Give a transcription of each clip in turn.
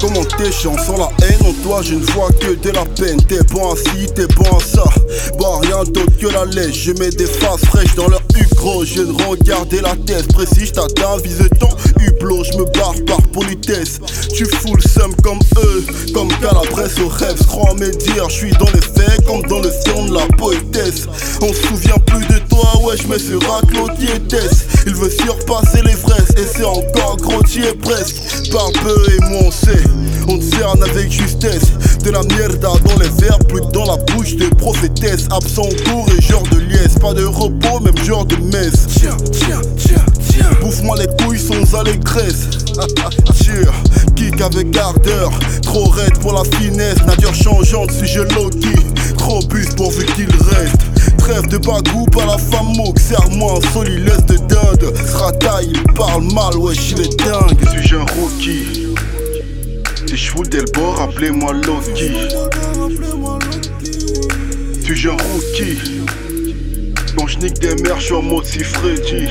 Comment t'es chiant sans la haine en toi je ne vois que de la peine. T'es bon à ci, t'es bon à ça. Bah rien d'autre que la lèche Je mets des faces fraîches dans leur gros Je ne regarder la tête. Précis Je t'atteins vise ton hublot. Je me barre par politesse. Tu fous le seum comme eux Comme Calabresse au rêve. Crois mes dires Je suis dans les faits comme dans le film de la poétesse. On se souvient plus de toi wesh mais c'est Claude qui est Il veut surpasser les fraises Et c'est encore tu es presque Parle peu et moi on sait on te cerne avec justesse De la merde dans les verres, plus que dans la bouche des prophétesses. Absent cours et genre de liesse Pas de repos, même genre de messe. Tiens, tiens, tiens, tiens. Bouffe-moi les couilles sans allégresse Tiens, kick avec ardeur Trop raide pour la finesse. Nature changeante, sujet Loki Trop De bagou par la femme Serre-moi un solilès de dinde Srataille, il parle mal, wesh il est dingue Suis-je un rookie si je fous le bord, appelez-moi Loki. Suis-je un rookie Quand je nique des mères, je suis en mode si Freddy.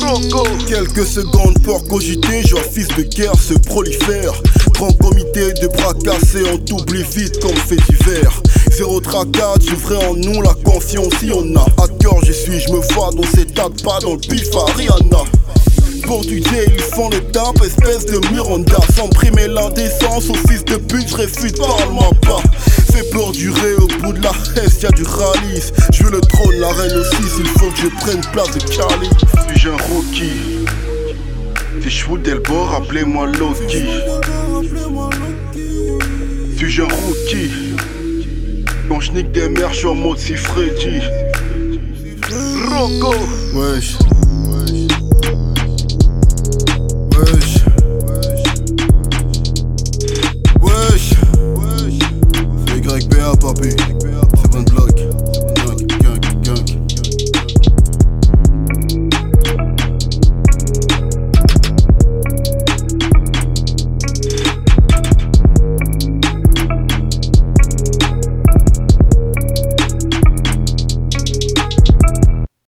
Rocco Quelques secondes pour cogiter, genre fils de guerre se prolifère. Grand comité de bras cassés, on t'oublie vite comme fait divers. Zéro tracade, j'ouvrais en nous la confiance si on a. À cœur, je suis, je me vois dans cet tas pas dans le pif Rihanna. Portugais, ils font les tapes, espèce de Miranda. Sans primer l'indécence, au fils de pute, je réfute, parle-moi pas. Fais peur durer au bout de la hesse, y'a du ralice. Je veux le trône, la reine aussi, il faut que je prenne place de Cali. Suis-je un rookie? Si je fous bord, appelez-moi Loki. Suis-je un Quand je nique des mères, je suis en mode si Freddy. Rocco Wesh